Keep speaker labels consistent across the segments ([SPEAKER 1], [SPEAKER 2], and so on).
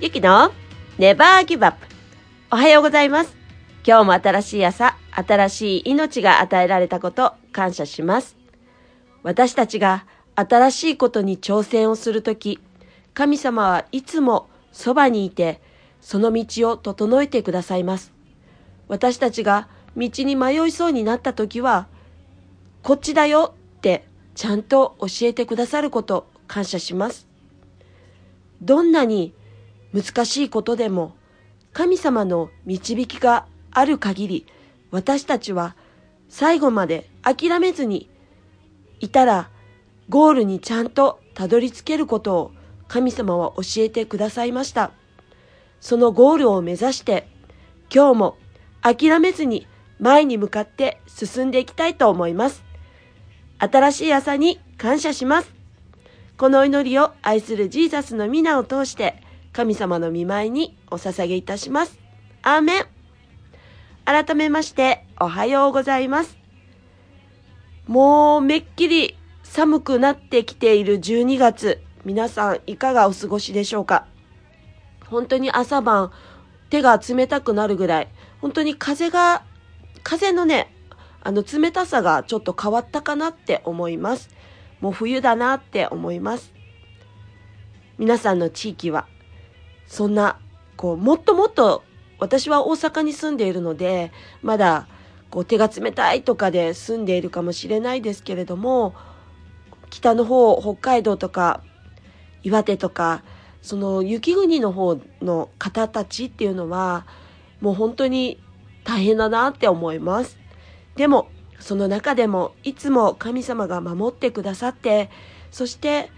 [SPEAKER 1] ゆきのネバーギブアップ。おはようございます。今日も新しい朝、新しい命が与えられたこと、感謝します。私たちが新しいことに挑戦をするとき、神様はいつもそばにいて、その道を整えてくださいます。私たちが道に迷いそうになったときは、こっちだよってちゃんと教えてくださること、感謝します。どんなに難しいことでも神様の導きがある限り私たちは最後まで諦めずにいたらゴールにちゃんとたどり着けることを神様は教えてくださいました。そのゴールを目指して今日も諦めずに前に向かって進んでいきたいと思います。新しい朝に感謝します。この祈りを愛するジーザスの皆を通して神様の見舞いにお捧げいたします。アーメン改めましておはようございます。もうめっきり寒くなってきている12月、皆さんいかがお過ごしでしょうか？本当に朝晩手が冷たくなるぐらい、本当に風が、風のね、あの冷たさがちょっと変わったかなって思います。もう冬だなって思います。皆さんの地域は、そんな、こう、もっともっと、私は大阪に住んでいるので、まだ、こう、手が冷たいとかで住んでいるかもしれないですけれども、北の方、北海道とか、岩手とか、その雪国の方の方たちっていうのは、もう本当に大変だなって思います。でも、その中でもいつも神様が守ってくださって、そして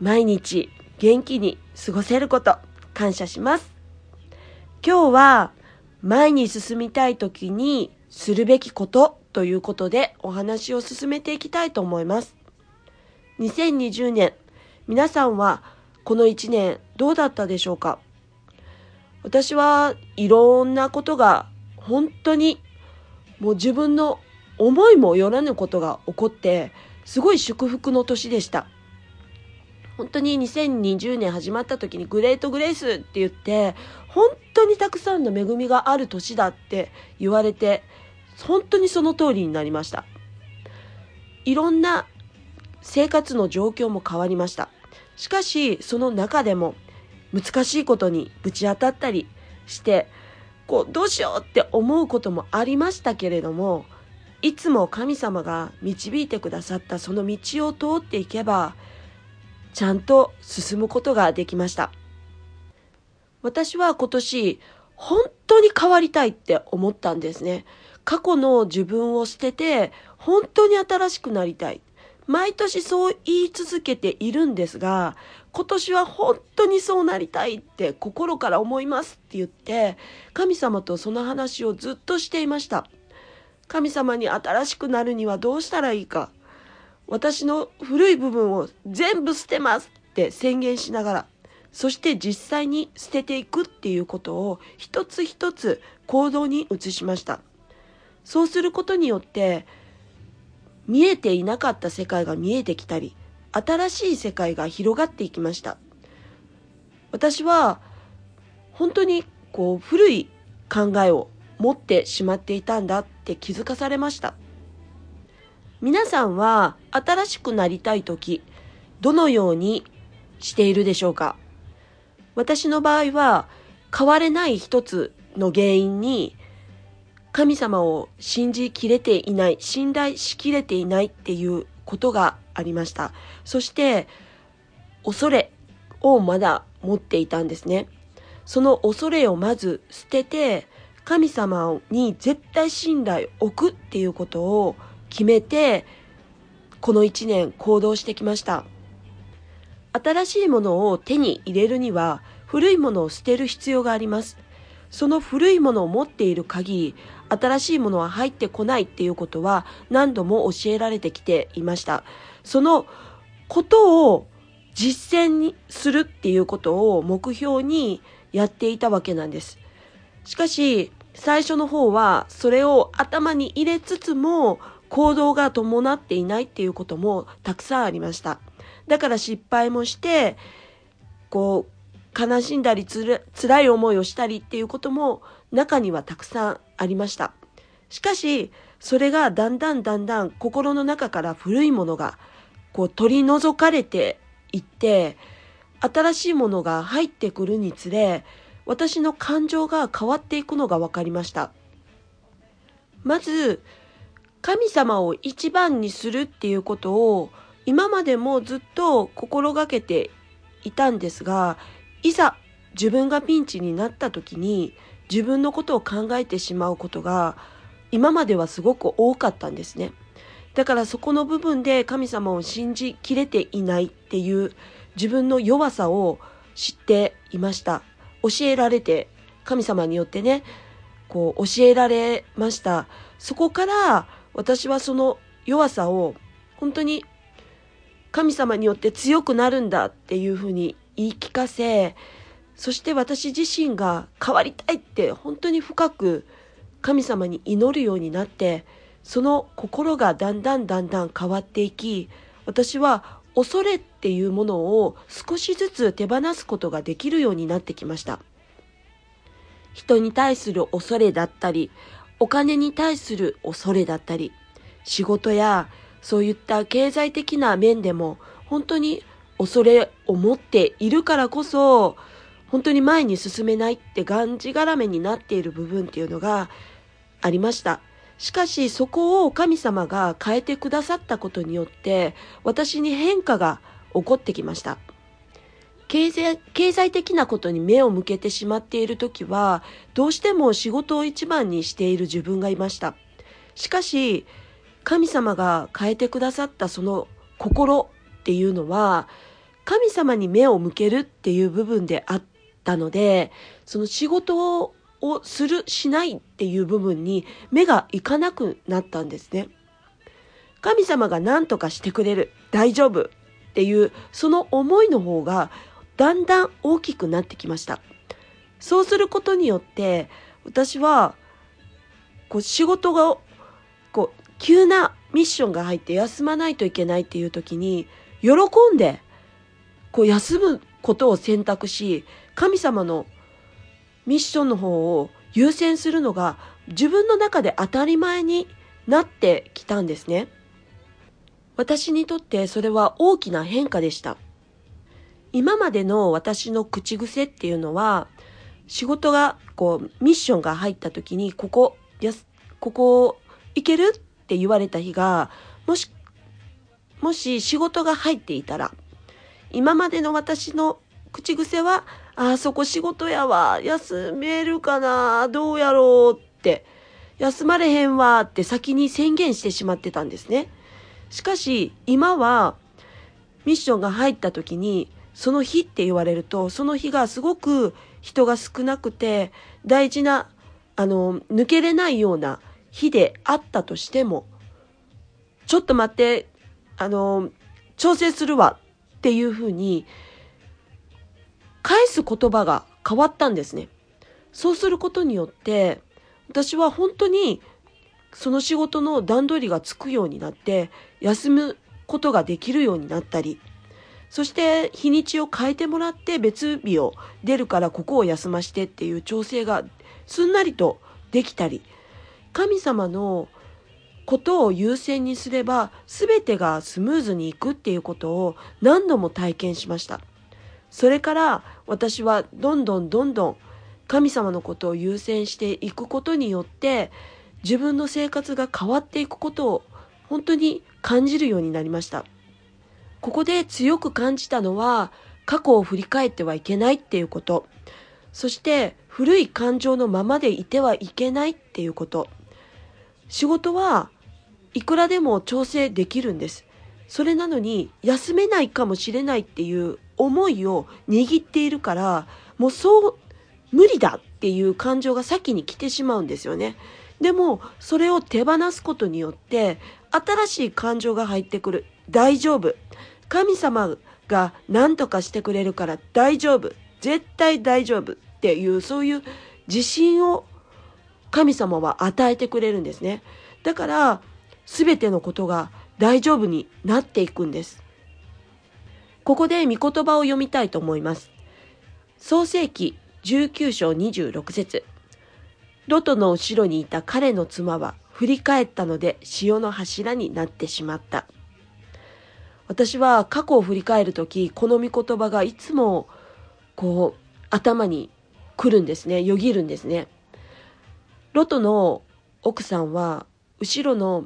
[SPEAKER 1] 毎日元気に過ごせること感謝します。今日は前に進みたい時にするべきことということでお話を進めていきたいと思います。2020年、皆さんはこの1年どうだったでしょうか？私はいろんなことが本当にもう自分の思いもよらぬことが起こってすごい祝福の年でした本当に2020年始まった時にグレートグレースって言って本当にたくさんの恵みがある年だって言われて本当にその通りになりました。いろんな生活の状況も変わりました。しかしその中でも難しいことにぶち当たったりしてこうどうしようって思うこともありましたけれどもいつも神様が導いてくださったその道を通っていけばちゃんと進むことができました私は今年本当に変わりたいって思ったんですね過去の自分を捨てて本当に新しくなりたい毎年そう言い続けているんですが、今年は本当にそうなりたいって心から思いますって言って、神様とその話をずっとしていました。神様に新しくなるにはどうしたらいいか。私の古い部分を全部捨てますって宣言しながら、そして実際に捨てていくっていうことを一つ一つ行動に移しました。そうすることによって、見えていなかった世界が見えてきたり、新しい世界が広がっていきました。私は本当にこう古い考えを持ってしまっていたんだって気づかされました。皆さんは新しくなりたい時、どのようにしているでしょうか？私の場合は変われない一つの原因に神様を信じきれていない、信頼しきれていないっていうことがありました。そして、恐れをまだ持っていたんですね。その恐れをまず捨てて、神様に絶対信頼を置くっていうことを決めて、この一年行動してきました。新しいものを手に入れるには、古いものを捨てる必要があります。その古いものを持っている限り、新しいものは入ってこないっていうことは何度も教えられてきていました。そのことを実践にするっていうことを目標にやっていたわけなんです。しかし、最初の方はそれを頭に入れつつも行動が伴っていないっていうこともたくさんありました。だから失敗もして、こう、悲しんだりつら辛い思いをしたりっていうことも中にはたくさんありました。しかし、それがだんだんだんだん心の中から古いものがこう取り除かれていって、新しいものが入ってくるにつれ、私の感情が変わっていくのが分かりました。まず、神様を一番にするっていうことを今までもずっと心がけていたんですが、いざ自分がピンチになった時に自分のことを考えてしまうことが今まではすごく多かったんですね。だからそこの部分で神様を信じきれていないっていう自分の弱さを知っていました。教えられて、神様によってね、こう教えられました。そこから私はその弱さを本当に神様によって強くなるんだっていうふうに言い聞かせ、そして私自身が変わりたいって本当に深く神様に祈るようになって、その心がだんだんだんだん変わっていき、私は恐れっていうものを少しずつ手放すことができるようになってきました。人に対する恐れだったり、お金に対する恐れだったり、仕事やそういった経済的な面でも本当に恐れを持っているからこそ、本当に前に進めないってがんじがらめになっている部分っていうのがありました。しかしそこを神様が変えてくださったことによって私に変化が起こってきました。経済経済的なことに目を向けてしまっている時はどうしても仕事を一番にしている自分がいました。しかし神様が変えてくださったその心っていうのは神様に目を向けるっていう部分であったのでその仕事ををする、しないっていう部分に目がいかなくなったんですね。神様が何とかしてくれる、大丈夫っていう、その思いの方がだんだん大きくなってきました。そうすることによって、私は、こう仕事が、こう、急なミッションが入って休まないといけないっていう時に、喜んで、こう休むことを選択し、神様のミッションの方を優先するのが自分の中で当たり前になってきたんですね。私にとってそれは大きな変化でした。今までの私の口癖っていうのは、仕事が、こう、ミッションが入った時に、ここ、やす、ここ、行けるって言われた日が、もし、もし仕事が入っていたら、今までの私の口癖は、あそこ仕事やわ。休めるかなどうやろうって。休まれへんわって先に宣言してしまってたんですね。しかし、今は、ミッションが入った時に、その日って言われると、その日がすごく人が少なくて、大事な、あの、抜けれないような日であったとしても、ちょっと待って、あの、調整するわっていうふうに、返す言葉が変わったんですね。そうすることによって、私は本当にその仕事の段取りがつくようになって、休むことができるようになったり、そして日にちを変えてもらって別日を出るからここを休ましてっていう調整がすんなりとできたり、神様のことを優先にすれば全てがスムーズにいくっていうことを何度も体験しました。それから私はどんどんどんどん神様のことを優先していくことによって自分の生活が変わっていくことを本当に感じるようになりました。ここで強く感じたのは過去を振り返ってはいけないっていうこと。そして古い感情のままでいてはいけないっていうこと。仕事はいくらでも調整できるんです。それなのに休めないかもしれないっていう思いを握っているから、もうそう無理だっていう感情が先に来てしまうんですよね。でも、それを手放すことによって、新しい感情が入ってくる。大丈夫。神様が何とかしてくれるから大丈夫。絶対大丈夫っていう、そういう自信を神様は与えてくれるんですね。だから、すべてのことが大丈夫になっていくんです。ここで御言葉を読みたいと思います。創世記19章26節ロトの後ろにいた彼の妻は振り返ったので潮の柱になってしまった。私は過去を振り返るとき、この御言葉がいつもこう頭に来るんですね。よぎるんですね。ロトの奥さんは後ろの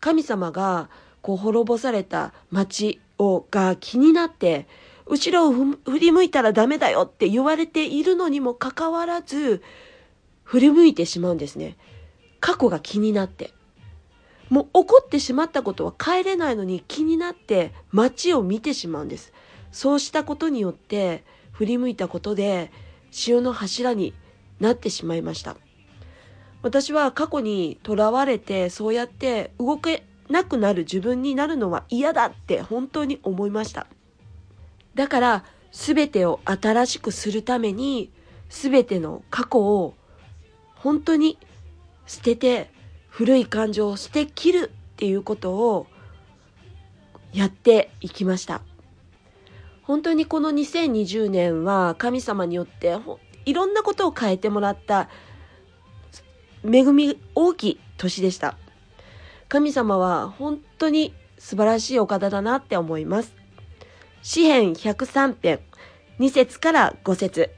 [SPEAKER 1] 神様がこう滅ぼされた町をが気になって後ろを振り向いたらダメだよって言われているのにもかかわらず振り向いてしまうんですね。過去が気になって。もう起こってしまったことは帰れないのに気になって街を見てしまうんです。そうしたことによって振り向いたことで潮の柱になってしまいました。私は過去にとらわれてそうやって動けなくなる自分になるのは嫌だって本当に思いました。だから全てを新しくするために全ての過去を本当に捨てて古い感情を捨て切るっていうことをやっていきました。本当にこの2020年は神様によっていろんなことを変えてもらった恵み大きい年でした。神様は本当に素晴らしいお方だなって思います。詩編103編2節から5節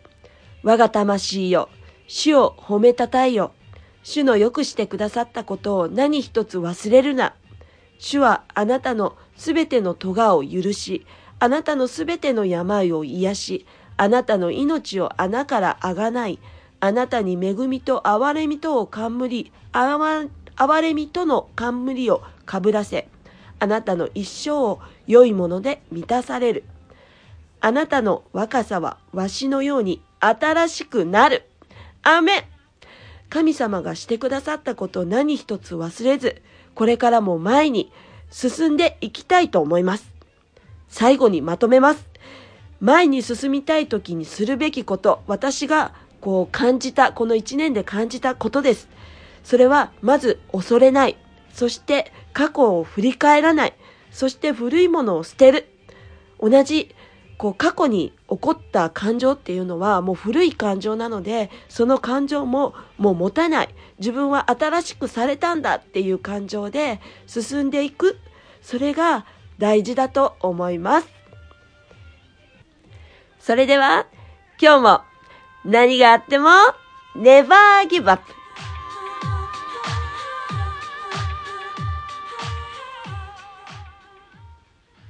[SPEAKER 1] 我が魂よ、主を褒めたたえよ。主の良くしてくださったことを何一つ忘れるな。主はあなたのすべての咎を許し、あなたのすべての病を癒し、あなたの命を穴からあがない、あなたに恵みと憐れみとを冠り、憐れみとの冠をかぶらせ、あなたの一生を良いもので満たされる。あなたの若さはわしのように新しくなる。アメ神様がしてくださったことを何一つ忘れず、これからも前に進んでいきたいと思います。最後にまとめます。前に進みたい時にするべきこと、私がこう感じた、この一年で感じたことです。それは、まず恐れない。そして過去を振り返らない。そして古いものを捨てる。同じ、こう過去に起こった感情っていうのはもう古い感情なので、その感情ももう持たない。自分は新しくされたんだっていう感情で進んでいく。それが大事だと思います。それでは、今日も何があっても、ネバーギブアップ